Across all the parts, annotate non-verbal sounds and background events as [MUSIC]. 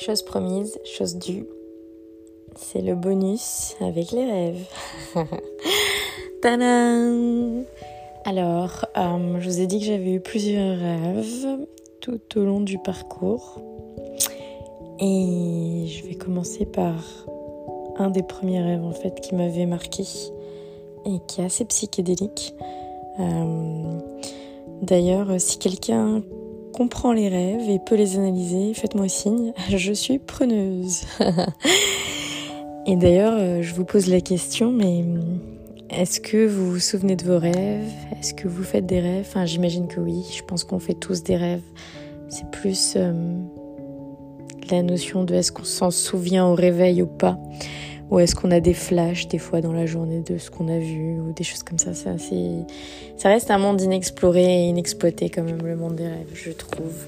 Chose promise, chose due. C'est le bonus avec les rêves. [LAUGHS] Tadam Alors, euh, je vous ai dit que j'avais eu plusieurs rêves tout au long du parcours. Et je vais commencer par un des premiers rêves en fait qui m'avait marqué et qui est assez psychédélique. Euh, d'ailleurs, si quelqu'un comprend les rêves et peut les analyser, faites-moi signe, [LAUGHS] je suis preneuse. [LAUGHS] et d'ailleurs, euh, je vous pose la question, mais est-ce que vous vous souvenez de vos rêves? Est-ce que vous faites des rêves? Enfin, j'imagine que oui, je pense qu'on fait tous des rêves. C'est plus euh, la notion de est-ce qu'on s'en souvient au réveil ou pas ou est-ce qu'on a des flashs des fois dans la journée de ce qu'on a vu ou des choses comme ça ça, ça reste un monde inexploré et inexploité quand même le monde des rêves, je trouve.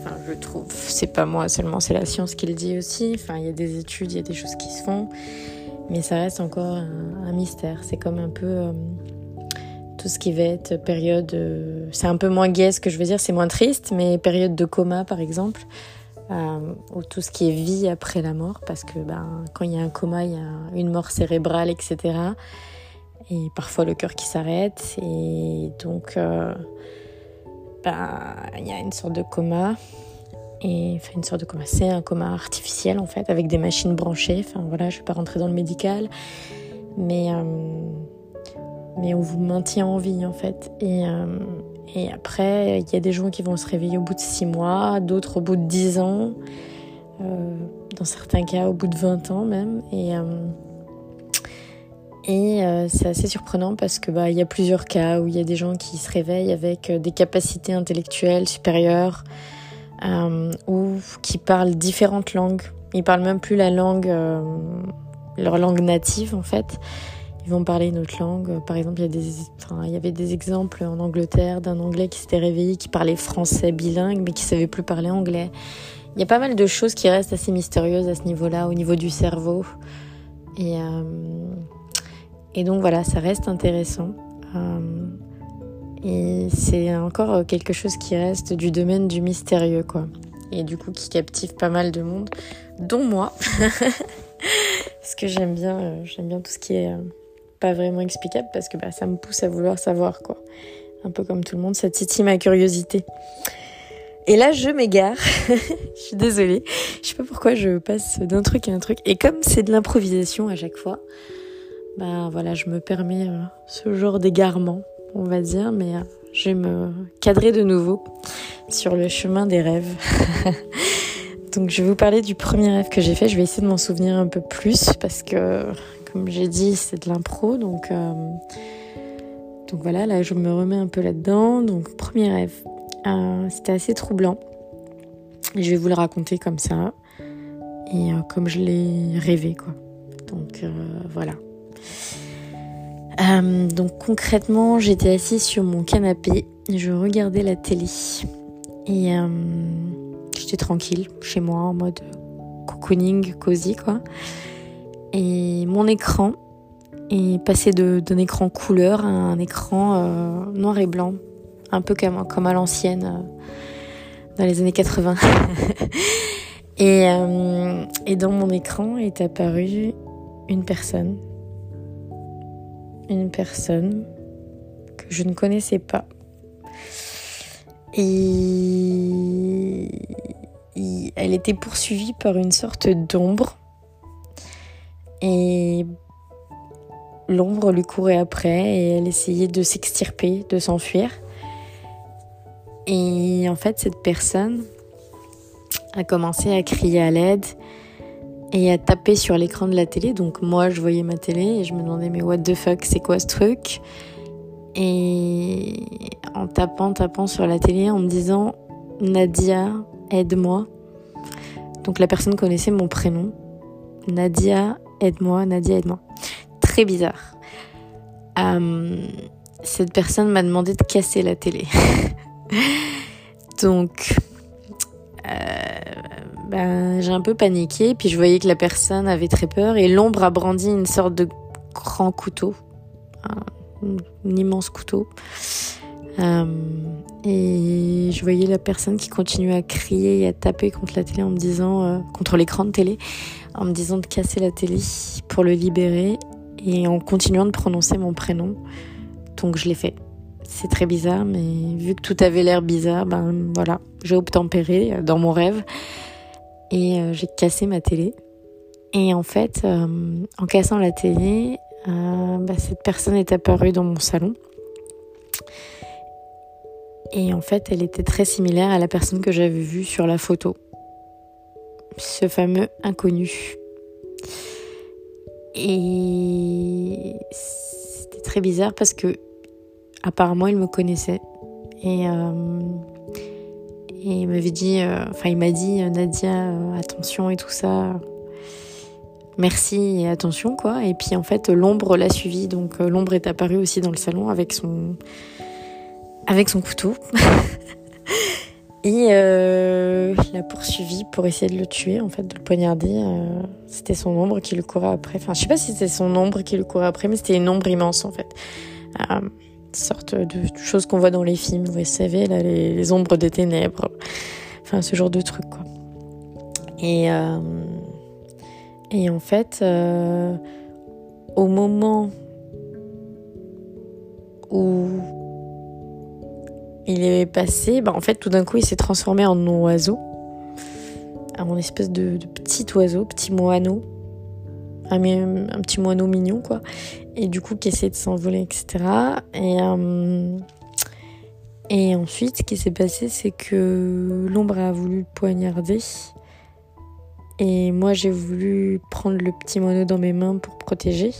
Enfin, je trouve, c'est pas moi seulement, c'est la science qui le dit aussi. Enfin, il y a des études, il y a des choses qui se font, mais ça reste encore un, mystère. C'est comme un peu euh, tout ce qui va être période. Euh, c'est un peu moins gai ce que je veux dire, c'est moins triste, mais période de coma par exemple euh, ou tout ce qui est vie après la mort, parce que ben, quand il y a un coma, il y a une mort cérébrale, etc. Et parfois le cœur qui s'arrête, et donc euh, ben, il y a une sorte de coma. Et une sorte de coma, c'est un coma artificiel en fait, avec des machines branchées. Enfin voilà, je vais pas rentrer dans le médical, mais euh, mais on vous maintient en vie en fait. Euh, et après, il y a des gens qui vont se réveiller au bout de 6 mois, d'autres au bout de 10 ans, euh, dans certains cas au bout de 20 ans même. Et, euh, euh, c'est assez surprenant parce que bah, il y a plusieurs cas où il y a des gens qui se réveillent avec des capacités intellectuelles supérieures ou qui parlent différentes langues. Ils parlent même plus la langue, leur langue native en fait ils vont parler une autre langue. Par exemple, il y, avait des exemples en Angleterre d'un Anglais qui s'était réveillé, qui parlait français bilingue, mais qui savait plus parler anglais. Il y a pas mal de choses qui restent assez mystérieuses à ce niveau-là, au niveau du cerveau. Et, euh, donc voilà, ça reste intéressant. Euh, et c'est encore quelque chose qui reste du domaine du mystérieux, quoi. Et du coup, qui captive pas mal de monde, dont moi. [LAUGHS] Parce que j'aime bien, euh, j'aime bien tout ce qui est pas vraiment explicable parce que bah, ça me pousse à vouloir savoir quoi. Un peu comme tout le monde, ça titille ma curiosité. Et là, je m'égare. [LAUGHS] je suis désolée. Je sais pas pourquoi je passe d'un truc à un truc. Et comme c'est de l'improvisation à chaque fois, bah voilà, je me permets euh, ce genre d'égarement, on va dire. Mais euh, je vais me cadrer de nouveau sur le chemin des rêves. [LAUGHS] Donc je vais vous parler du premier rêve que j'ai fait. Je vais essayer de m'en souvenir un peu plus parce que comme j'ai dit, c'est de l'impro, donc, euh, donc voilà, là je me remets un peu là-dedans. Donc premier rêve, euh, c'était assez troublant. Je vais vous le raconter comme ça et euh, comme je l'ai rêvé, quoi. Donc voilà. donc concrètement, j'étais assise sur mon canapé, je regardais la télé et j'étais tranquille chez moi en mode cocooning, cosy quoi. Et mon écran est passé d'un écran couleur à un écran euh, noir et blanc, un peu comme, à l'ancienne, euh, dans les années 80. [LAUGHS] et, euh, et dans mon écran est apparue une personne. Une personne que je ne connaissais pas. Et elle était poursuivie par une sorte d'ombre et l'ombre lui courait après et elle essayait de s'extirper, de s'enfuir. Et en fait, cette personne a commencé à crier à l'aide et à taper sur l'écran de la télé. Donc moi, je voyais ma télé et je me demandais mais what the fuck, c'est quoi ce truc? Et en tapant, tapant sur la télé, en me disant Nadia, aide-moi. Donc la personne connaissait mon prénom. Nadia, aide-moi, Nadia, aide-moi. Très bizarre. Euh, cette personne m'a demandé de casser la télé. [LAUGHS] Donc, euh, ben, j'ai un peu paniqué, puis je voyais que la personne avait très peur, et l'ombre a brandi une sorte de grand couteau, un, immense couteau, et je voyais la personne qui continuait à crier et à taper contre la télé en me disant, euh, contre l'écran de télé, en me disant de casser la télé pour le libérer et en continuant de prononcer mon prénom. Donc je l'ai fait. C'est très bizarre, mais vu que tout avait l'air bizarre, ben voilà, j'ai obtempéré dans mon rêve et euh, j'ai cassé ma télé. Et en fait, en cassant la télé, bah, cette personne est apparue dans mon salon. Et en fait, elle était très similaire à la personne que j'avais vue sur la photo. Ce fameux inconnu. Et c'était très bizarre parce que apparemment il me connaissait. Et, euh, et il m'avait dit, euh, enfin il m'a dit Nadia, euh, attention et tout ça. Merci et attention quoi. Et puis en fait l'ombre l'a suivi, donc l'ombre est apparue aussi dans le salon avec son avec son couteau. [LAUGHS] Et euh, l'a poursuivi pour essayer de le tuer, en fait, de le poignarder. Euh, c'était son ombre qui le courait après. Enfin, je sais pas si c'était son ombre qui le courait après, mais c'était une ombre immense, en fait. Euh, sorte de chose qu'on voit dans les films, vous savez, les, ombres des ténèbres. Enfin, ce genre de truc, quoi. Et, euh, et en fait, euh, au moment où il est passé, bah en fait tout d'un coup il s'est transformé en oiseau, en espèce de, petit oiseau, petit moineau, un, un, petit moineau mignon quoi, et du coup qui essaie de s'envoler etc. Et, euh, et ensuite ce qui s'est passé c'est que l'ombre a voulu poignarder. Et moi j'ai voulu prendre le petit moineau dans mes mains pour protéger.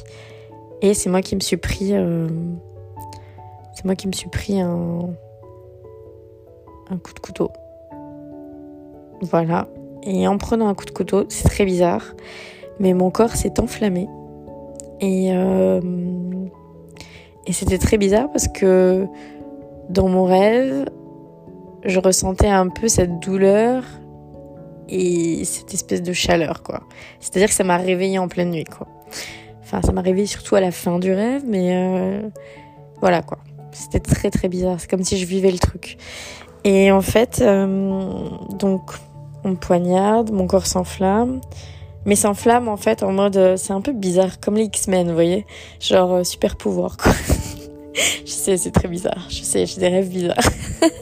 Et c'est moi qui me suis pris. Euh, c'est moi qui me suis pris un, un coup de couteau. Voilà. Et en prenant un coup de couteau, c'est très bizarre, mais mon corps s'est enflammé. Et, euh, et c'était très bizarre parce que dans mon rêve, je ressentais un peu cette douleur et cette espèce de chaleur, quoi. C'est-à-dire que ça m'a réveillée en pleine nuit, quoi. Enfin, ça m'a réveillée surtout à la fin du rêve, mais euh, voilà, quoi. C'était très très bizarre. C'est comme si je vivais le truc. Et en fait, euh, donc, on me poignarde, mon corps s'enflamme. Mais s'enflamme en fait en mode, euh, c'est un peu bizarre, comme les X-Men, vous voyez Genre euh, super pouvoir, quoi. [LAUGHS] je sais, c'est très bizarre. Je sais, j'ai des rêves bizarres.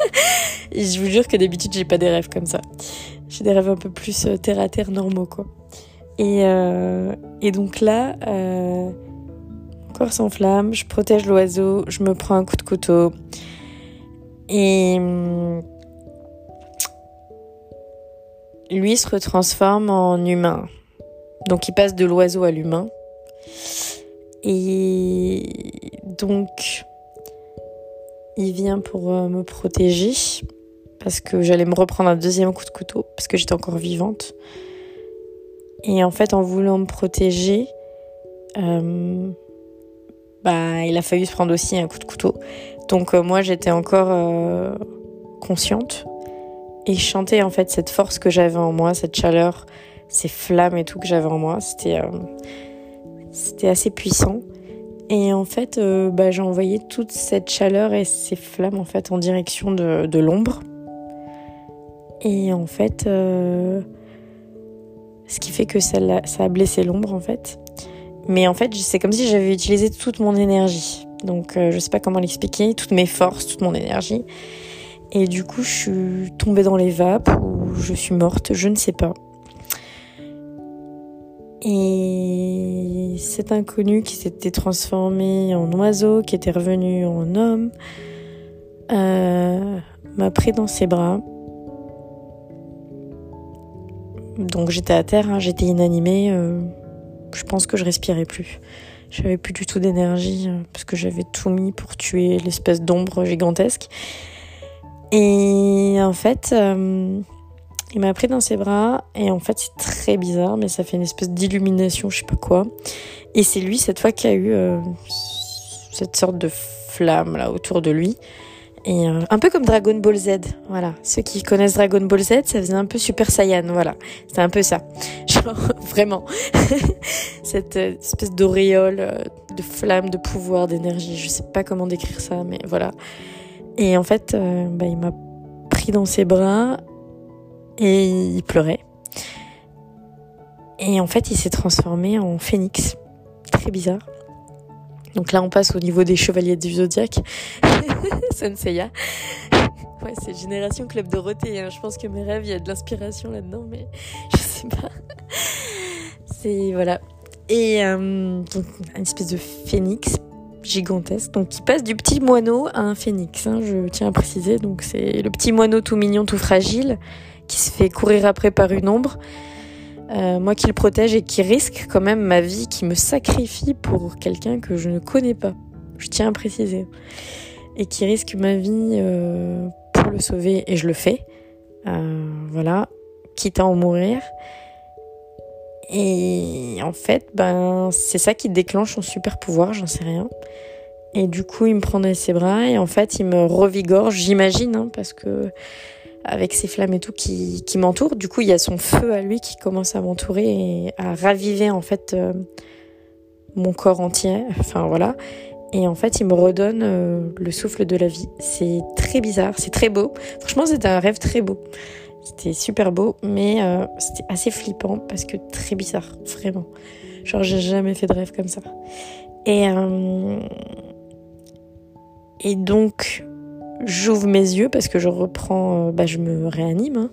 [LAUGHS] Et je vous jure que d'habitude, j'ai pas des rêves comme ça. J'ai des rêves un peu plus terre à terre normaux, quoi. Et, et donc là, mon corps s'enflamme, je protège l'oiseau, je me prends un coup de couteau. Et hum, lui se retransforme en humain. Donc il passe de l'oiseau à l'humain. Et donc il vient pour euh, me protéger parce que j'allais me reprendre un deuxième coup de couteau parce que j'étais encore vivante. Et en fait, en voulant me protéger, euh, bah, il a fallu se prendre aussi un coup de couteau. Donc euh, moi j'étais encore euh, consciente et je chantais en fait cette force que j'avais en moi, cette chaleur, ces flammes et tout que j'avais en moi. C'était euh, c'était assez puissant. Et en fait, bah, j'ai envoyé toute cette chaleur et ces flammes en fait en direction de, de l'ombre. Et en fait, ce qui fait que ça, ça a blessé l'ombre en fait. Mais en fait, c'est comme si j'avais utilisé toute mon énergie. Donc euh, je sais pas comment l'expliquer, toutes mes forces, toute mon énergie. Et du coup, je suis tombée dans les vapes ou je suis morte, je ne sais pas. Et cet inconnu qui s'était transformé en oiseau, qui était revenu en homme, euh, m'a pris dans ses bras. Donc j'étais à terre, hein, j'étais inanimée. Euh, je pense que je respirais plus. J'avais plus du tout d'énergie euh, parce que j'avais tout mis pour tuer l'espèce d'ombre gigantesque. Et en fait, euh, il m'a pris dans ses bras et en fait c'est très bizarre, mais ça fait une espèce d'illumination, je sais pas quoi. Et c'est lui cette fois qui a eu euh, cette sorte de flamme là autour de lui. Euh, un peu comme Dragon Ball Z, voilà. Ceux qui connaissent Dragon Ball Z, ça faisait un peu Super Saiyan, voilà. C'est un peu ça. [LAUGHS] Genre, vraiment. [LAUGHS] Cette euh, espèce d'auréole, euh, de flamme, de pouvoir, d'énergie. Je sais pas comment décrire ça, mais voilà. Et en fait, bah, il m'a pris dans ses bras et il pleurait. Et en fait, il s'est transformé en phénix. Très bizarre. Donc là, on passe au niveau des chevaliers du zodiaque. [LAUGHS] Senseiya. Ouais, c'est Génération Club Dorothée. Hein. Je pense que mes rêves, il y a de l'inspiration là-dedans, mais [LAUGHS] je sais pas. C'est voilà. Et euh, donc, une espèce de phénix gigantesque, donc qui passe du petit moineau à un phénix. Hein, je tiens à préciser. Donc c'est le petit moineau tout mignon, tout fragile, qui se fait courir après par une ombre. Euh, moi qui le protège et qui risque quand même ma vie, qui me sacrifie pour quelqu'un que je ne connais pas. Je tiens à préciser. Et qui risque ma vie euh, pour le sauver, et je le fais. Euh, voilà, quitte à en mourir. Et en fait, ben, c'est ça qui déclenche son super pouvoir, j'en sais rien. Et du coup, il me prend dans ses bras et en fait, il me revigore, j'imagine, hein, parce que avec ses flammes et tout qui, qui m'entourent, du coup, il y a son feu à lui qui commence à m'entourer et à raviver en fait euh, mon corps entier. Enfin voilà. Et en fait, il me redonne euh, le souffle de la vie. C'est très bizarre, c'est très beau. Franchement, c'était un rêve très beau. C'était super beau, mais euh, c'était assez flippant parce que très bizarre, vraiment. Genre, j'ai jamais fait de rêve comme ça. Et, et donc, j'ouvre mes yeux parce que je reprends, euh, bah, je me réanime. Hein.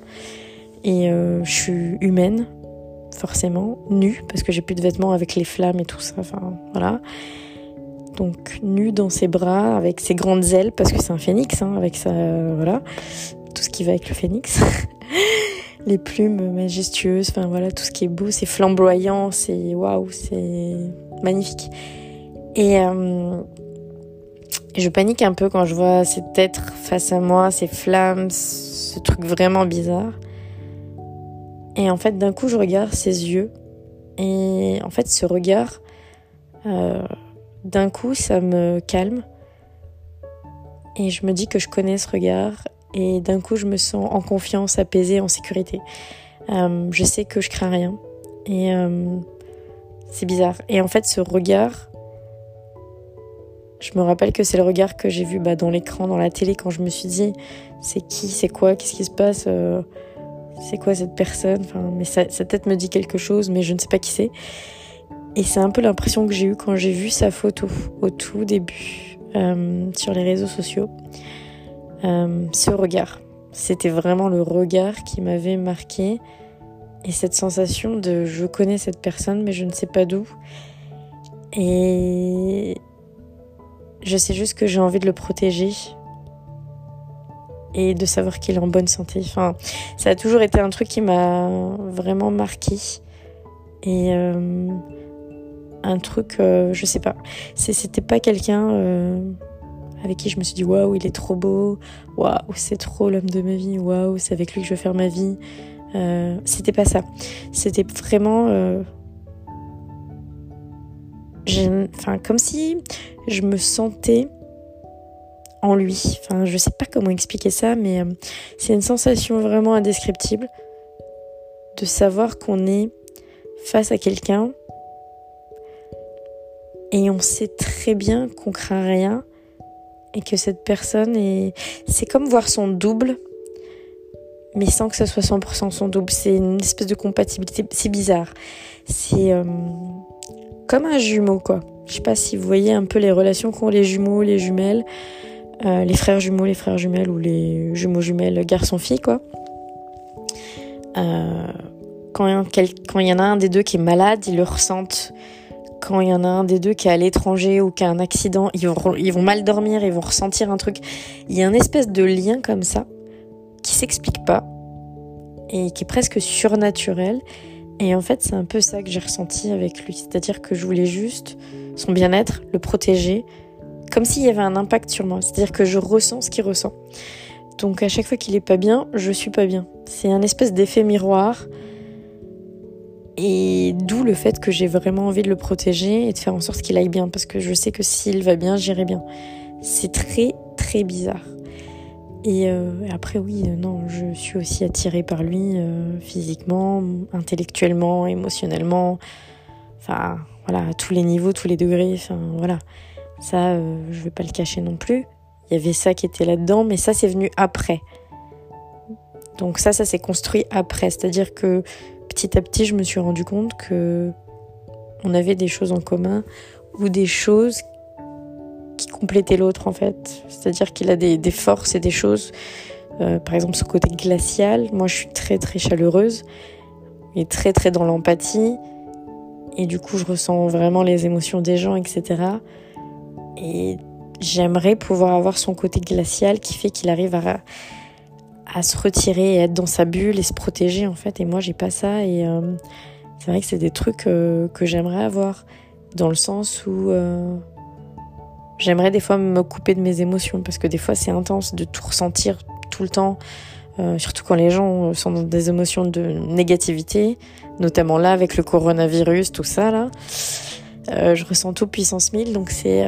et je suis humaine, forcément, nue, parce que j'ai plus de vêtements avec les flammes et tout ça. Enfin, voilà. Donc, nue dans ses bras, avec ses grandes ailes, parce que c'est un phénix, hein, avec sa. voilà. Tout ce qui va avec le phénix. [LAUGHS] les plumes majestueuses, enfin voilà, tout ce qui est beau, c'est flamboyant, c'est waouh, c'est magnifique. Et euh, je panique un peu quand je vois cet être face à moi, ces flammes, ce truc vraiment bizarre. Et en fait, d'un coup, je regarde ses yeux. Et en fait, ce regard, euh, d'un coup, ça me calme. Et je me dis que je connais ce regard et d'un coup je me sens en confiance, apaisée, en sécurité. Euh, je sais que je crains rien et euh, c'est bizarre. Et en fait ce regard, je me rappelle que c'est le regard que j'ai vu bah, dans l'écran, dans la télé quand je me suis dit c'est qui, c'est quoi, qu'est-ce qui se passe, euh, c'est quoi cette personne. Enfin, mais sa, tête me dit quelque chose, mais je ne sais pas qui c'est. Et c'est un peu l'impression que j'ai eue quand j'ai vu sa photo au tout début sur les réseaux sociaux. Euh, ce regard. C'était vraiment le regard qui m'avait marqué et cette sensation de je connais cette personne mais je ne sais pas d'où. Et je sais juste que j'ai envie de le protéger et de savoir qu'il est en bonne santé. Enfin, ça a toujours été un truc qui m'a vraiment marqué. Et euh, un truc, euh, je sais pas, c'était pas quelqu'un avec qui je me suis dit waouh, il est trop beau, waouh, c'est trop l'homme de ma vie, waouh, c'est avec lui que je vais faire ma vie. Euh, c'était pas ça. C'était vraiment. Enfin, comme si je me sentais en lui. Enfin, je sais pas comment expliquer ça, mais euh, c'est une sensation vraiment indescriptible de savoir qu'on est face à quelqu'un et on sait très bien qu'on craint rien et que cette personne est... C'est comme voir son double, mais sans que ce soit 100% son double. C'est une espèce de compatibilité. C'est bizarre. C'est euh, comme un jumeau, quoi. Je sais pas si vous voyez un peu les relations qu'ont les jumeaux, les jumelles, euh, les frères jumeaux, les frères jumelles ou les jumeaux jumelles, garçon-fille, quoi. Euh, quand il y en a un des deux qui est malade, ils le ressentent quand il y en a un des deux qui est à l'étranger ou qui a un accident, ils vont, ils vont mal dormir, ils vont ressentir un truc. Il y a un espèce de lien comme ça qui s'explique pas et qui est presque surnaturel. Et en fait, c'est un peu ça que j'ai ressenti avec lui. C'est-à-dire que je voulais juste son bien-être, le protéger, comme s'il y avait un impact sur moi. C'est-à-dire que je ressens ce qu'il ressent. Donc à chaque fois qu'il est pas bien, je suis pas bien. C'est un espèce d'effet miroir et d'où le fait que j'ai vraiment envie de le protéger et de faire en sorte qu'il aille bien, parce que je sais que s'il va bien, j'irai bien. C'est très très bizarre. Et euh, après oui, euh, non, je suis aussi attirée par lui euh, physiquement, intellectuellement, émotionnellement, enfin voilà, à tous les niveaux, tous les degrés, enfin voilà. Ça, je vais pas le cacher non plus. il y avait ça qui était là-dedans, mais ça c'est venu après. Donc ça, ça s'est construit après. C'est-à-dire que petit à petit, je me suis rendu compte que on avait des choses en commun ou des choses qui complétaient l'autre en fait. C'est-à-dire qu'il a des, forces et des choses. Euh, par exemple, ce côté glacial. Moi, je suis très très chaleureuse et très très dans l'empathie. Et du coup, je ressens vraiment les émotions des gens, etc. Et j'aimerais pouvoir avoir son côté glacial qui fait qu'il arrive à, se retirer et être dans sa bulle et se protéger en fait. Et moi, j'ai pas ça. Et euh, c'est vrai que c'est des trucs euh, que j'aimerais avoir dans le sens où j'aimerais des fois me couper de mes émotions parce que des fois c'est intense de tout ressentir tout le temps. surtout quand les gens sont dans des émotions de négativité, notamment là avec le coronavirus, tout ça là. je ressens tout puissance 1000, donc c'est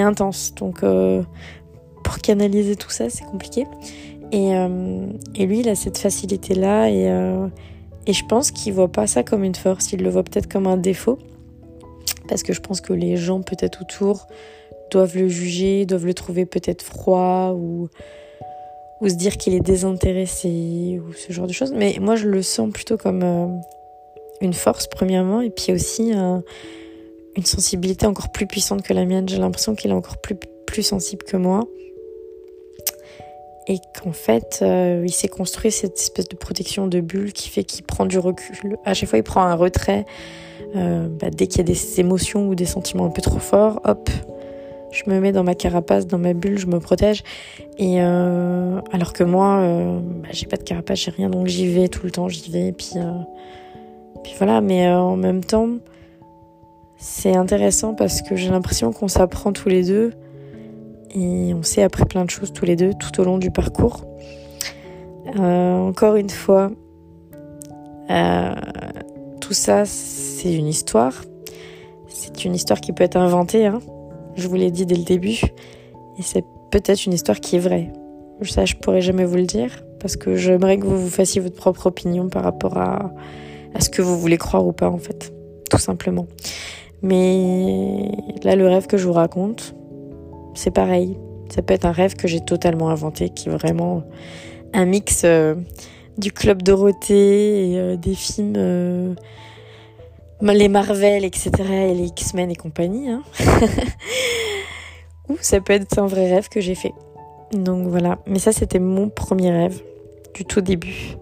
intense. Donc pour canaliser tout ça, c'est compliqué. Euh, et, lui, il a cette facilité-là et, euh, et je pense qu'il voit pas ça comme une force, il le voit peut-être comme un défaut. Parce que je pense que les gens peut-être autour doivent le juger, doivent le trouver peut-être froid ou, se dire qu'il est désintéressé ou ce genre de choses. Mais moi, je le sens plutôt comme euh, une force, premièrement, et puis aussi une sensibilité encore plus puissante que la mienne. J'ai l'impression qu'il est encore plus sensible que moi et qu'en fait, euh, il s'est construit cette espèce de protection de bulle qui fait qu'il prend du recul. À chaque fois, il prend un retrait. Euh, bah, dès qu'il y a des émotions ou des sentiments un peu trop forts, hop, je me mets dans ma carapace, dans ma bulle, je me protège. Et euh, alors que moi, bah, j'ai pas de carapace, j'ai rien, donc j'y vais tout le temps, j'y vais. Et puis, puis voilà, mais en même temps, c'est intéressant parce que j'ai l'impression qu'on s'apprend tous les deux et on s'est appris plein de choses tous les deux tout au long du parcours. Euh, encore une fois, euh, tout ça c'est une histoire. C'est une histoire qui peut être inventée, hein. je vous l'ai dit dès le début, et c'est peut-être une histoire qui est vraie. Ça, je pourrais jamais vous le dire, parce que j'aimerais que vous vous fassiez votre propre opinion par rapport à, à ce que vous voulez croire ou pas, en fait, tout simplement. Mais là, le rêve que je vous raconte, c'est pareil. Ça peut être un rêve que j'ai totalement inventé, qui est vraiment un mix euh, du Club Dorothée et euh, des films, euh, les Marvel, etc., et les X-Men et compagnie. Hein. [LAUGHS] Ou ça peut être un vrai rêve que j'ai fait. Donc voilà. Mais ça, c'était mon premier rêve du tout début.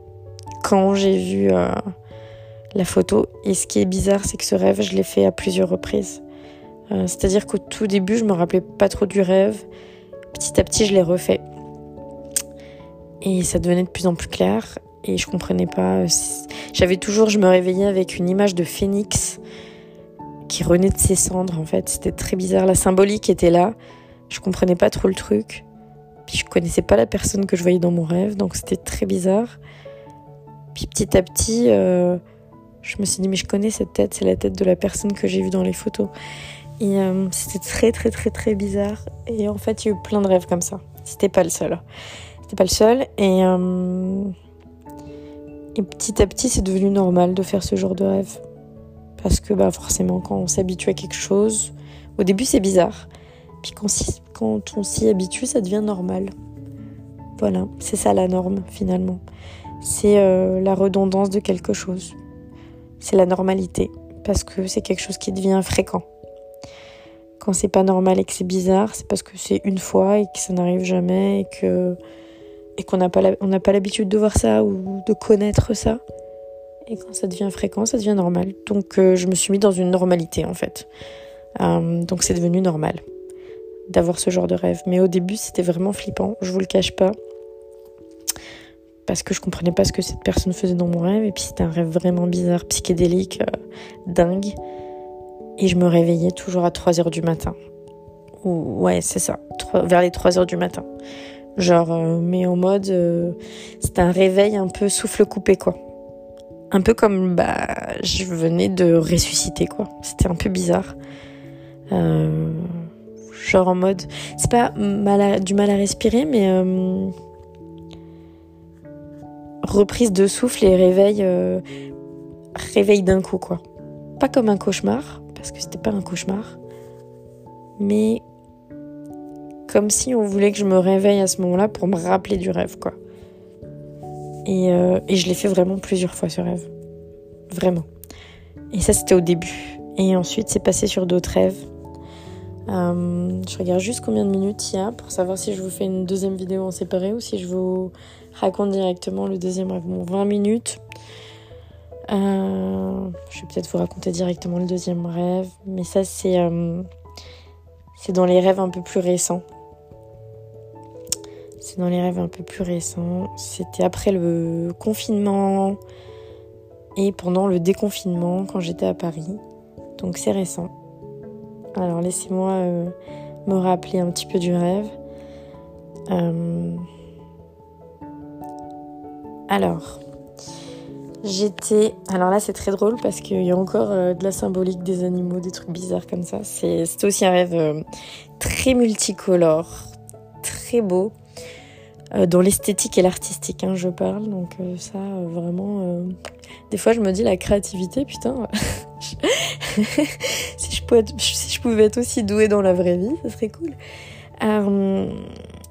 Quand j'ai vu la photo. Et ce qui est bizarre, c'est que ce rêve, je l'ai fait à plusieurs reprises. Euh, c'est-à-dire qu'au tout début, je me rappelais pas trop du rêve. Petit à petit, je l'ai refait. Et ça devenait de plus en plus clair. Et je comprenais pas. Euh, j'avais toujours, je me réveillais avec une image de phénix qui renaît de ses cendres, en fait. C'était très bizarre. La symbolique était là. Je comprenais pas trop le truc. Puis je connaissais pas la personne que je voyais dans mon rêve, donc c'était très bizarre. Puis petit à petit, euh, je me suis dit, mais je connais cette tête, c'est la tête de la personne que j'ai vue dans les photos. Et euh, c'était très très très très bizarre. Et en fait, il y a eu plein de rêves comme ça. C'était pas le seul. C'était pas le seul. Et, euh, et petit à petit, c'est devenu normal de faire ce genre de rêve. Parce que bah, forcément, quand on s'habitue à quelque chose, au début c'est bizarre. Puis quand, quand on s'y habitue, ça devient normal. Voilà, c'est ça la norme finalement. C'est euh, la redondance de quelque chose. C'est la normalité. Parce que c'est quelque chose qui devient fréquent quand c'est pas normal et que c'est bizarre, c'est parce que c'est une fois et que ça n'arrive jamais et que et qu'on n'a pas on pas l'habitude de voir ça ou de connaître ça. Et quand ça devient fréquent, ça devient normal. Donc euh, je me suis mis dans une normalité en fait. Euh, donc c'est devenu normal d'avoir ce genre de rêve. Mais au début, c'était vraiment flippant, je vous le cache pas. Parce que je comprenais pas ce que cette personne faisait dans mon rêve. Et puis c'était un rêve vraiment bizarre, psychédélique, euh, dingue. Et je me réveillais toujours à 3 heures du matin. ouais, c'est ça, vers les 3 heures du matin. Genre, euh, mais en mode, euh, c'était un réveil un peu souffle coupé, quoi. Un peu comme, bah, je venais de ressusciter, quoi. C'était un peu bizarre. Euh, genre en mode, c'est pas du mal à respirer, mais reprise de souffle et réveil, réveil d'un coup, quoi. Pas comme un cauchemar, parce que c'était pas un cauchemar, mais comme si on voulait que je me réveille à ce moment-là pour me rappeler du rêve, quoi. Et, euh, je l'ai fait vraiment plusieurs fois ce rêve. Vraiment. Et ça, c'était au début. Et ensuite, c'est passé sur d'autres rêves. Euh, je regarde juste combien de minutes il y a pour savoir si je vous fais une deuxième vidéo en séparé ou si je vous raconte directement le deuxième rêve. Bon, 20 minutes. Euh, je vais peut-être vous raconter directement le deuxième rêve, mais ça c'est euh, c'est dans les rêves un peu plus récents. C'est dans les rêves un peu plus récents. C'était après le confinement et pendant le déconfinement quand j'étais à Paris. Donc c'est récent. Alors laissez-moi euh, me rappeler un petit peu du rêve. Alors, J'étais. Alors là, c'est très drôle parce qu'il y a encore euh, de la symbolique des animaux, des trucs bizarres comme ça. C'était aussi un rêve euh, très multicolore, très beau, euh, dans l'esthétique et l'artistique, hein, je parle. Donc, ça, vraiment. Des fois, je me dis la créativité, putain. [LAUGHS] si, je pouvais être... si je pouvais être aussi douée dans la vraie vie, ça serait cool.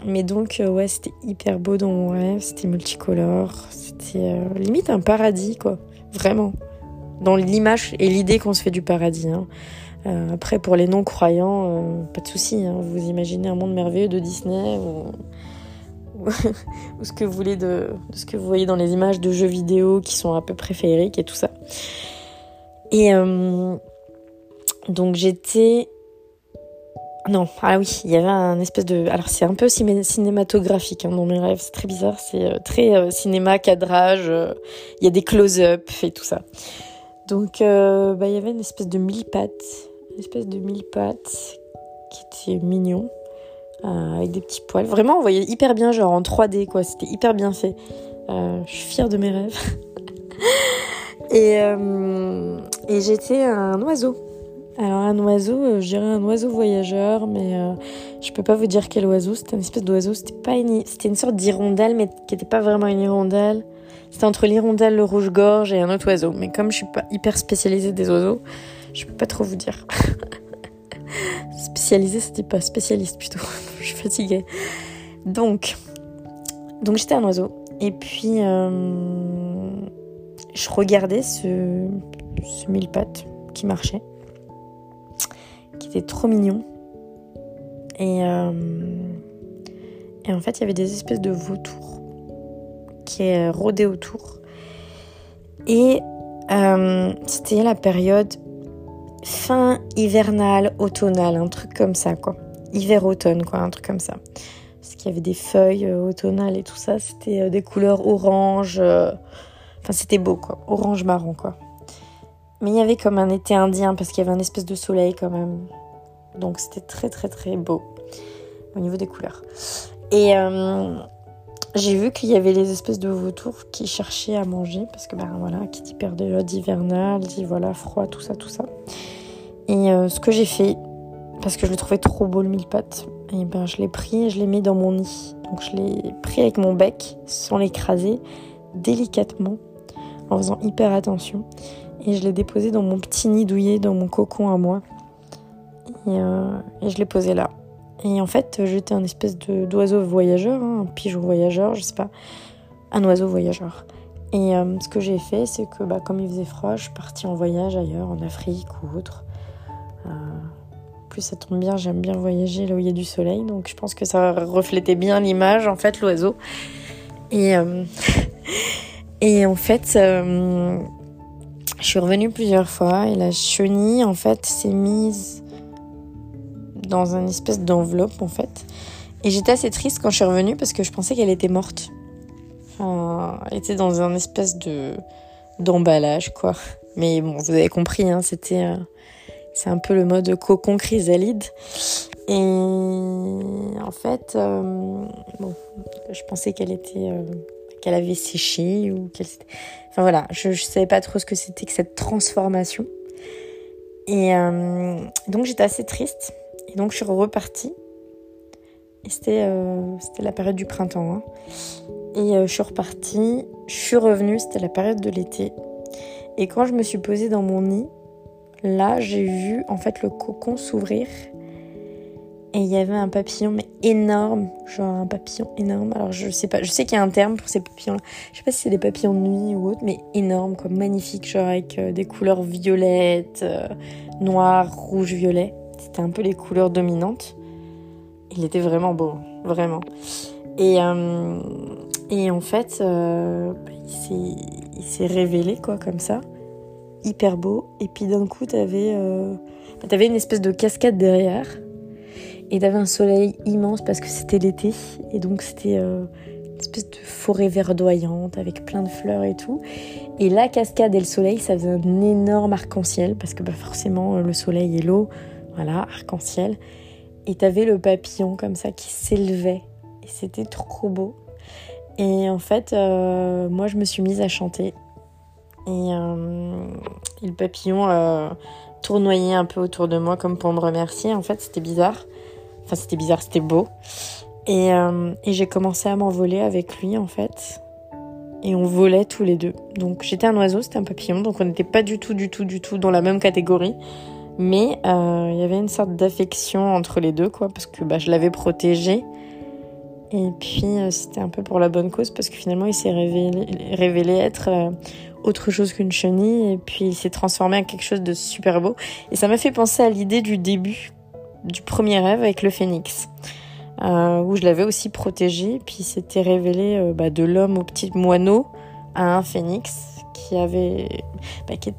Mais donc, ouais, c'était hyper beau dans mon rêve, c'était multicolore, c'était euh, limite un paradis, quoi. Vraiment. Dans l'image et l'idée qu'on se fait du paradis. Hein. Euh, après, pour les non-croyants, euh, pas de souci. Hein. Vous imaginez un monde merveilleux de Disney ou, ou [LAUGHS] ce que vous voulez de, de, ce que vous voyez dans les images de jeux vidéo qui sont à peu près féeriques et tout ça. Et donc j'étais non, ah oui, il y avait un espèce de... Alors c'est un peu cinématographique hein, dans mes rêves, c'est très bizarre, c'est euh, très euh, cinéma, cadrage, euh, il y a des close-up et tout ça. Donc bah, il y avait une espèce de mille pattes, une espèce de mille pattes qui était mignon, avec des petits poils. Vraiment, on voyait hyper bien, genre en 3D, quoi, c'était hyper bien fait. je suis fière de mes rêves. [LAUGHS] et et j'étais un oiseau. Alors un oiseau, euh, je dirais un oiseau voyageur, mais euh, je peux pas vous dire quel oiseau. C'était une espèce d'oiseau. C'était pas une, c'était une sorte d'hirondelle, mais qui était pas vraiment une hirondelle. C'était entre l'hirondelle, le rouge-gorge et un autre oiseau. Mais comme je suis pas hyper spécialisée des oiseaux, je peux pas trop vous dire. [LAUGHS] spécialisée, c'était pas spécialiste plutôt. [LAUGHS] je suis fatiguée. Donc, donc j'étais un oiseau. Et puis, euh, je regardais ce, ce mille pattes qui marchait qui était trop mignon. Et, euh, et en fait, il y avait des espèces de vautours qui rôdaient autour. Et euh, c'était la période fin hivernale, automnale, un truc comme ça, quoi. Hiver-automne, quoi, un truc comme ça. Parce qu'il y avait des feuilles euh, automnales et tout ça. C'était des couleurs orange. Enfin, c'était beau, quoi. Orange-marron, quoi. Mais il y avait comme un été indien parce qu'il y avait un espèce de soleil quand même. Donc c'était très très très beau au niveau des couleurs. Et euh, j'ai vu qu'il y avait les espèces de vautours qui cherchaient à manger parce que ben voilà, qui dit période hivernale, dit voilà froid, tout ça, tout ça. Et euh, ce que j'ai fait, parce que je le trouvais trop beau le mille pattes, et ben je l'ai pris et je l'ai mis dans mon nid. Donc je l'ai pris avec mon bec sans l'écraser, délicatement, en faisant hyper attention et je l'ai déposé dans mon petit nid douillet, dans mon cocon à moi. Et, euh, je l'ai posé là. Et en fait, j'étais un espèce d'oiseau voyageur, hein, un pigeon voyageur, je sais pas, un oiseau voyageur. Et euh, ce que j'ai fait, c'est que bah, comme il faisait froid, je suis partie en voyage ailleurs, en Afrique ou autre. Euh, plus ça tombe bien, j'aime bien voyager là où il y a du soleil, donc je pense que ça reflétait bien l'image, en fait, l'oiseau. Et, [LAUGHS] et en fait, je suis revenue plusieurs fois et la chenille, en fait, s'est mise dans une espèce d'enveloppe, en fait. Et j'étais assez triste quand je suis revenue parce que je pensais qu'elle était morte. Enfin, elle était dans un espèce de d'emballage, quoi. Mais bon, vous avez compris, hein, c'était... C'est un peu le mode cocon chrysalide. Et en fait, euh, bon, je pensais qu'elle était... Euh, qu'elle avait séché ou qu'elle Enfin voilà, je ne savais pas trop ce que c'était que cette transformation. Et euh, donc j'étais assez triste. Et donc je suis repartie. Et c'était euh, la période du printemps. Hein. Et euh, je suis repartie. Je suis revenue, c'était la période de l'été. Et quand je me suis posée dans mon nid, là j'ai vu en fait le cocon s'ouvrir. Et il y avait un papillon, mais énorme, genre un papillon énorme. Alors je sais pas, je sais qu'il y a un terme pour ces papillons-là. Je sais pas si c'est des papillons de nuit ou autre, mais énorme, quoi, magnifique, genre avec euh, des couleurs violettes, euh, noir, rouge, violet. C'était un peu les couleurs dominantes. Il était vraiment beau, vraiment. Et, euh, et en fait, bah, il s'est révélé, quoi, comme ça. Hyper beau. Et puis d'un coup, t'avais, t'avais une espèce de cascade derrière et t'avais un soleil immense parce que c'était l'été et donc c'était euh, une espèce de forêt verdoyante avec plein de fleurs et tout. Et la cascade et le soleil, ça faisait un énorme arc-en-ciel parce que bah, forcément euh, le soleil et l'eau, voilà, arc-en-ciel. Et t'avais le papillon comme ça qui s'élevait et c'était trop beau. Et en fait, euh, moi je me suis mise à chanter et le papillon tournoyait un peu autour de moi comme pour me remercier. En fait, c'était bizarre Enfin, c'était bizarre, c'était beau. Euh, et, j'ai commencé à m'envoler avec lui, en fait. Et on volait tous les deux. Donc j'étais un oiseau, c'était un papillon. Donc on n'était pas du tout, du tout, du tout dans la même catégorie. Mais euh, il y avait une sorte d'affection entre les deux, quoi. Parce que bah, je l'avais protégé. Et puis euh, c'était un peu pour la bonne cause. Parce que finalement, il s'est révélé, révélé être autre chose qu'une chenille. Et puis il s'est transformé en quelque chose de super beau. Et ça m'a fait penser à l'idée du début du premier rêve avec le phénix, euh, où je l'avais aussi protégé, puis s'était révélé euh, bah, de l'homme au petit moineau à un phénix qui avait bah, qui,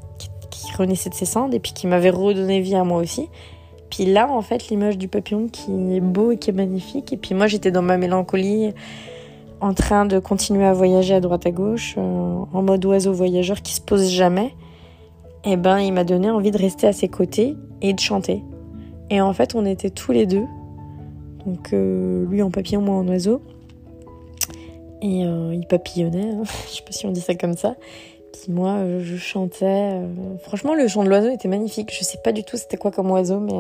renaissait de ses cendres et puis qui m'avait redonné vie à moi aussi. Puis là, en fait, l'image du papillon qui est beau et qui est magnifique. Et puis moi, j'étais dans ma mélancolie, en train de continuer à voyager à droite à gauche, euh, en mode oiseau voyageur qui se pose jamais. Et ben, il m'a donné envie de rester à ses côtés et de chanter. Et en fait, on était tous les deux. Donc euh, lui en papillon, moi en oiseau. Et euh, il papillonnait, hein. [LAUGHS] je sais pas si on dit ça comme ça. Puis moi, euh, je chantais. Franchement, le chant de l'oiseau était magnifique. Je sais pas du tout c'était quoi comme oiseau, mais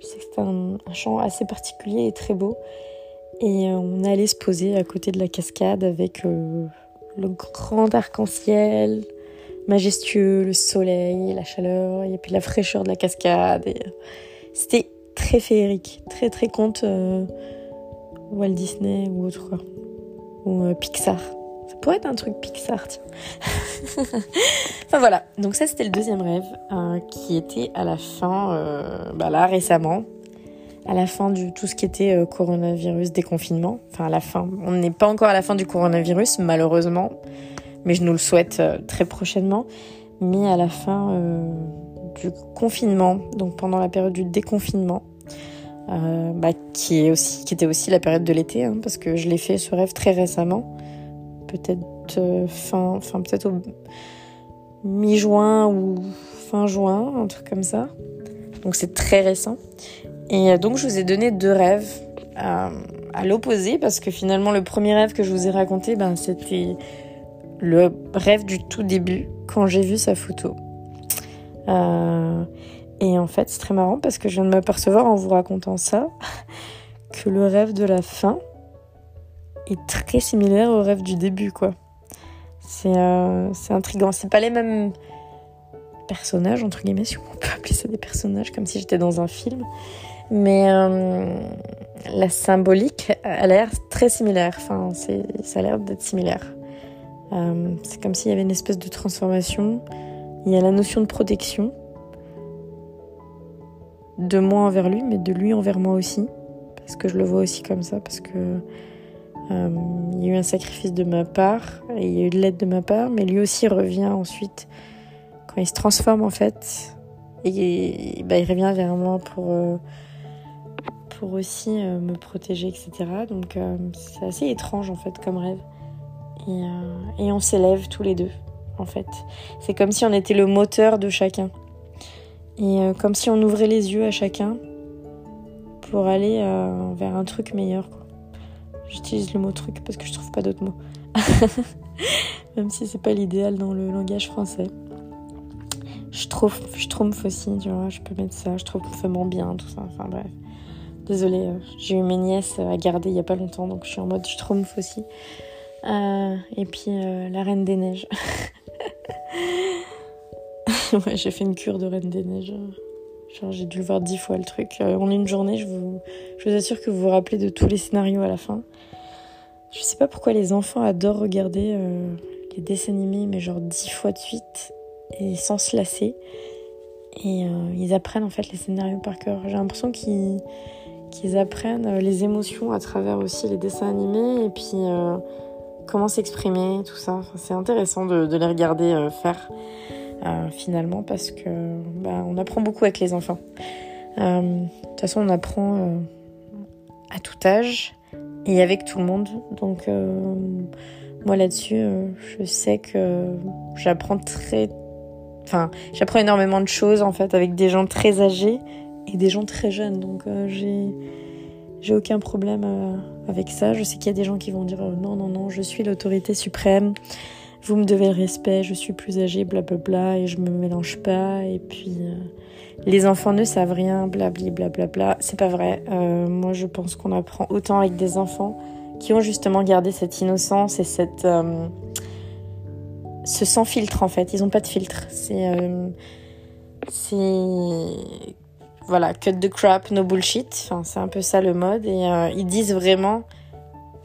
je sais que c'était un, chant assez particulier et très beau. Et on allait se poser à côté de la cascade avec le grand arc-en-ciel majestueux, le soleil, la chaleur, et puis la fraîcheur de la cascade. C'était très féerique, très très conte euh, Walt Disney ou autre quoi. Ou euh, Pixar. Ça pourrait être un truc Pixar, tiens. [LAUGHS] enfin voilà, donc ça c'était le deuxième rêve euh, qui était à la fin, bah là récemment, à la fin du tout ce qui était coronavirus, déconfinement. Enfin à la fin, on n'est pas encore à la fin du coronavirus malheureusement, mais je nous le souhaite très prochainement. Mais à la fin du confinement, donc pendant la période du déconfinement, euh, bah, qui, est aussi, qui était aussi la période de l'été, hein, parce que je l'ai fait ce rêve très récemment, peut-être euh, fin, enfin peut-être au mi-juin ou fin juin, un truc comme ça. Donc c'est très récent. Et euh, donc je vous ai donné deux rêves à, à l'opposé, parce que finalement le premier rêve que je vous ai raconté, ben, c'était le rêve du tout début, quand j'ai vu sa photo. Euh, et en fait, c'est très marrant parce que je viens de m'apercevoir en vous racontant ça [LAUGHS] que le rêve de la fin est très similaire au rêve du début, quoi. C'est euh, intriguant. C'est pas les mêmes personnages, entre guillemets, si on peut [LAUGHS] appeler ça des personnages, comme si j'étais dans un film. Mais euh, la symbolique a l'air très similaire. Enfin, ça a l'air d'être similaire. Euh, c'est comme s'il y avait une espèce de transformation il y a la notion de protection, de moi envers lui, mais de lui envers moi aussi, parce que je le vois aussi comme ça, parce que euh, il y a eu un sacrifice de ma part, et il y a eu de l'aide de ma part, mais lui aussi revient ensuite, quand il se transforme en fait, et, bah, il revient vers moi pour, euh, pour aussi euh, me protéger, etc. Donc c'est assez étrange en fait comme rêve. Et, et on s'élève tous les deux C'est comme si on était le moteur de chacun. Et euh, comme si on ouvrait les yeux à chacun pour aller euh, vers un truc meilleur. J'utilise le mot truc parce que je trouve pas d'autres mots. [LAUGHS] Même si c'est pas l'idéal dans le langage français. Je trouve, je trouve aussi, tu vois, je peux mettre ça, je trouve vraiment bien, tout ça, enfin bref. Désolée, euh, j'ai eu mes nièces à garder il y a pas longtemps, donc je suis en mode je trouve aussi. et puis la Reine des Neiges. [LAUGHS] [LAUGHS] ouais, j'ai fait une cure de Reine des Neiges. Genre, j'ai dû voir dix fois le truc. Euh, en une journée, je vous, je vous assure que vous vous rappelez de tous les scénarios à la fin. Je sais pas pourquoi les enfants adorent regarder euh, les dessins animés, mais genre dix fois de suite et sans se lasser. Et euh, ils apprennent en fait les scénarios par cœur. J'ai l'impression qu'ils apprennent les émotions à travers aussi les dessins animés et puis comment s'exprimer, tout ça. c'est intéressant de, les regarder faire. Euh, finalement parce que bah, on apprend beaucoup avec les enfants. Euh, de toute façon, on apprend euh, à tout âge et avec tout le monde. Donc moi là-dessus, je sais que j'apprends très, j'apprends énormément de choses en fait avec des gens très âgés et des gens très jeunes. Donc j'ai j'ai aucun problème avec ça. Je sais qu'il y a des gens qui vont dire non non non, je suis l'autorité suprême vous me devez le respect, je suis plus âgée, blablabla, et je me mélange pas, et puis euh, les enfants ne savent rien, blabli, blablabla. C'est pas vrai. Euh, moi, je pense qu'on apprend autant avec des enfants qui ont justement gardé cette innocence et cette. Euh, ce sans filtre, en fait. Ils ont pas de filtre. C'est. c'est. Voilà, cut the crap, no bullshit. Enfin, c'est un peu ça le mode, et ils disent vraiment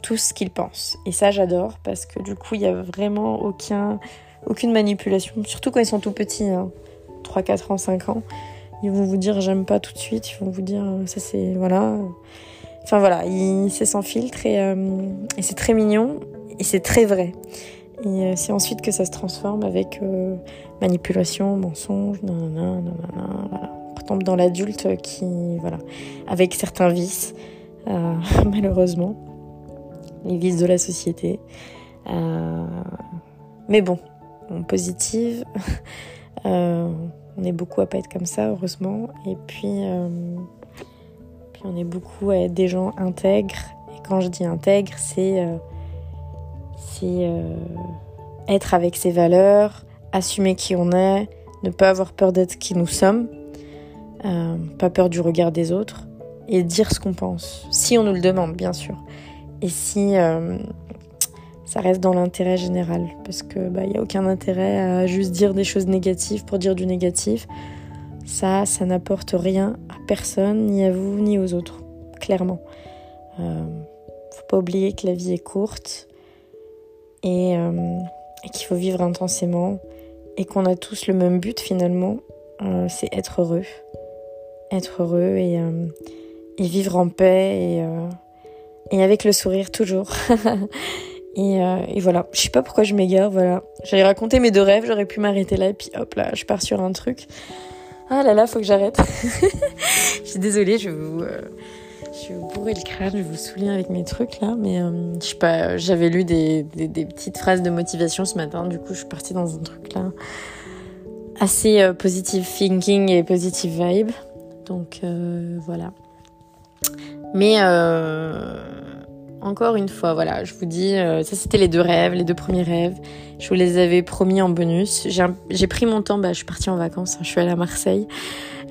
tout ce qu'ils pensent. Et ça, j'adore parce que du coup, il n'y a vraiment aucun, aucune manipulation, surtout quand ils sont tout petits, 3, hein. 4 ans, 5 ans. Ils vont vous dire j'aime pas tout de suite, ils vont vous dire ça c'est. Voilà. Enfin voilà, c'est sans filtre et, euh, et c'est très mignon et c'est très vrai. Et euh, c'est ensuite que ça se transforme avec euh, manipulation, mensonge, nanana, nanana, voilà. Dans l'adulte qui, voilà, avec certains vices, [LAUGHS] malheureusement les vices de la société. Euh, mais bon, en positive, [LAUGHS] euh, on est beaucoup à pas être comme ça, heureusement. Et puis, euh, puis on est beaucoup à être des gens intègres. Et quand je dis intègre, c'est c'est être avec ses valeurs, assumer qui on est, ne pas avoir peur d'être qui nous sommes, pas peur du regard des autres et dire ce qu'on pense, si on nous le demande, bien sûr. Et si euh, ça reste dans l'intérêt général parce que il bah, n'y a aucun intérêt à juste dire des choses négatives pour dire du négatif. Ça ça n'apporte rien à personne ni à vous ni aux autres clairement. Euh, faut pas oublier que la vie est courte et, euh, qu'il faut vivre intensément et qu'on a tous le même but finalement euh, c'est être heureux être heureux et, et vivre en paix et et avec le sourire toujours. [LAUGHS] et, euh, et, voilà, je sais pas pourquoi je m'égare, voilà. J'allais raconter mes deux rêves, j'aurais pu m'arrêter là et puis hop là, je pars sur un truc. Ah là là, faut que j'arrête. [LAUGHS] je suis désolée, je vais vous, euh, je vous bourrer le crâne, je vous saouler avec mes trucs là, mais euh, je sais pas, j'avais lu des, des, petites phrases de motivation ce matin, du coup je suis partie dans un truc là assez euh, positive thinking et positive vibe. Donc voilà. Mais euh, encore une fois, voilà, je vous dis, euh, ça c'était les deux rêves, les deux premiers rêves. Je vous les avais promis en bonus. J'ai pris mon temps, bah, je suis partie en vacances, hein, je suis allée à Marseille,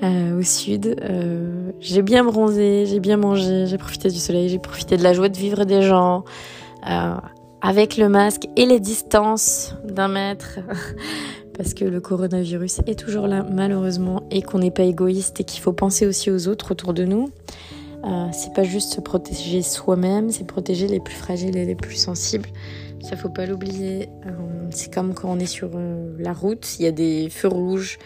euh, au sud. Euh, j'ai bien bronzé, j'ai bien mangé, j'ai profité du soleil, j'ai profité de la joie de vivre des gens. Euh, avec le masque et les distances d'un mètre, [LAUGHS] parce que le coronavirus est toujours là malheureusement et qu'on n'est pas égoïste et qu'il faut penser aussi aux autres autour de nous. Euh, c'est pas juste se protéger soi-même, c'est protéger les plus fragiles et les plus sensibles. Ça faut pas l'oublier. Euh, c'est comme quand on est sur euh, la route, il y a des feux rouges.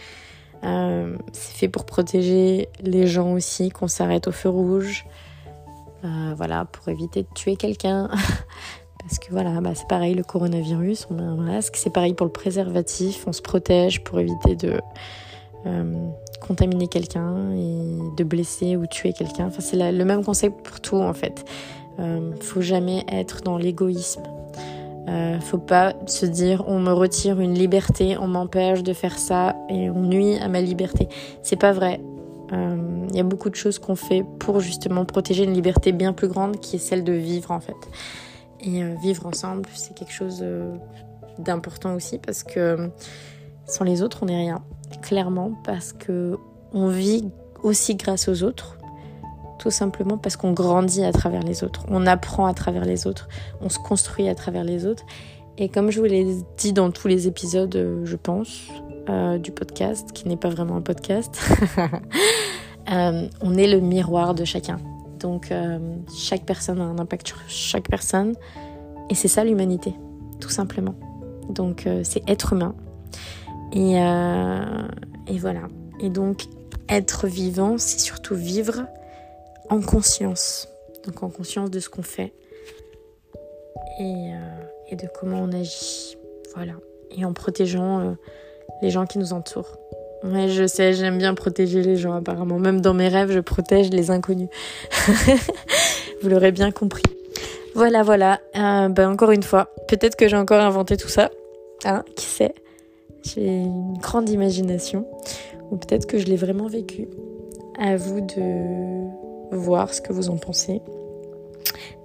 c'est fait pour protéger les gens aussi, qu'on s'arrête au feu rouge. voilà, pour éviter de tuer quelqu'un. [LAUGHS] Parce que voilà, bah, c'est pareil, le coronavirus, on a un masque. C'est pareil pour le préservatif, on se protège pour éviter de contaminer quelqu'un et de blesser ou tuer quelqu'un. Enfin, c'est le même concept pour tout en fait. Euh, faut jamais être dans l'égoïsme. Euh, faut pas se dire on me retire une liberté, on m'empêche de faire ça et on nuit à ma liberté. C'est pas vrai. Il euh, y a beaucoup de choses qu'on fait pour justement protéger une liberté bien plus grande qui est celle de vivre en fait. Et euh, vivre ensemble, c'est quelque chose d'important aussi parce que sans les autres, on n'est rien clairement parce que on vit aussi grâce aux autres, tout simplement parce qu'on grandit à travers les autres, on apprend à travers les autres, on se construit à travers les autres. Et comme je vous l'ai dit dans tous les épisodes, euh, je pense, du podcast, qui n'est pas vraiment un podcast. [LAUGHS] on est le miroir de chacun. Donc chaque personne a un impact sur chaque personne. Et c'est ça l'humanité, tout simplement. Donc c'est être humain. Et, et voilà. Et donc être vivant, c'est surtout vivre en conscience. Donc en conscience de ce qu'on fait et, euh, de comment on agit. Voilà. Et en protégeant euh, les gens qui nous entourent. Ouais, je sais, j'aime bien protéger les gens apparemment. Même dans mes rêves, je protège les inconnus. [LAUGHS] Vous l'aurez bien compris. Voilà, voilà. Euh, ben encore une fois, peut-être que j'ai encore inventé tout ça. Hein, qui sait? J'ai une grande imagination. Ou peut-être que je l'ai vraiment vécu. À vous de voir ce que vous en pensez.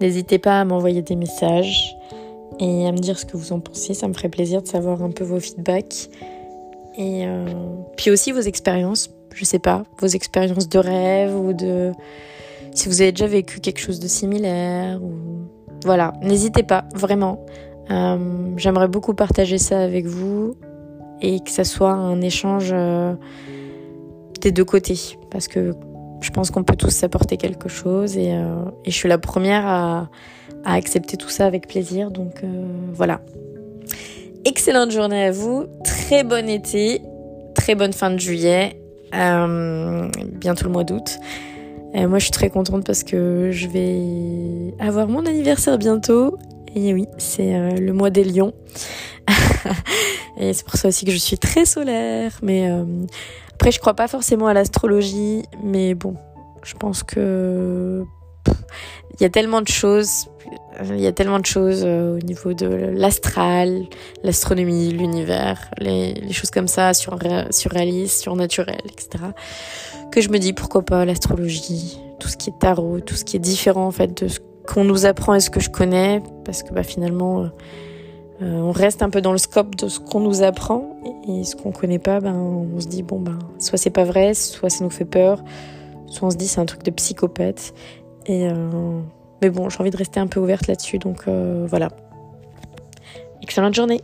N'hésitez pas à m'envoyer des messages et à me dire ce que vous en pensez. Ça me ferait plaisir de savoir un peu vos feedbacks. Et euh, puis aussi vos expériences, je sais pas, vos expériences de rêve ou de. Si vous avez déjà vécu quelque chose de similaire. Voilà, n'hésitez pas, vraiment. Euh, j'aimerais beaucoup partager ça avec vous et que ça soit un échange euh, des deux côtés. Parce que je pense qu'on peut tous s'apporter quelque chose et, je suis la première à, accepter tout ça avec plaisir. Donc voilà. Excellente journée à vous, très bon été, très bonne fin de juillet, euh, bientôt le mois d'août. moi je suis très contente parce que je vais avoir mon anniversaire bientôt. Et oui, c'est le mois des lions. [LAUGHS] et c'est pour ça aussi que je suis très solaire. Mais après, je crois pas forcément à l'astrologie, mais bon, je pense que il y a tellement de choses, il y a tellement de choses euh, au niveau de l'astral, l'astronomie, l'univers, les, choses comme ça, sur, surréalistes, surnaturel, etc. Que je me dis pourquoi pas l'astrologie, tout ce qui est tarot, tout ce qui est différent en fait de ce qu'on nous apprend et ce que je connais, parce que bah, finalement euh, euh, on reste un peu dans le scope de ce qu'on nous apprend et ce qu'on connaît pas, ben, on se dit bon ben soit c'est pas vrai, soit ça nous fait peur, soit on se dit c'est un truc de psychopathe. Et mais bon, j'ai envie de rester un peu ouverte là-dessus, donc euh, voilà. Excellente journée.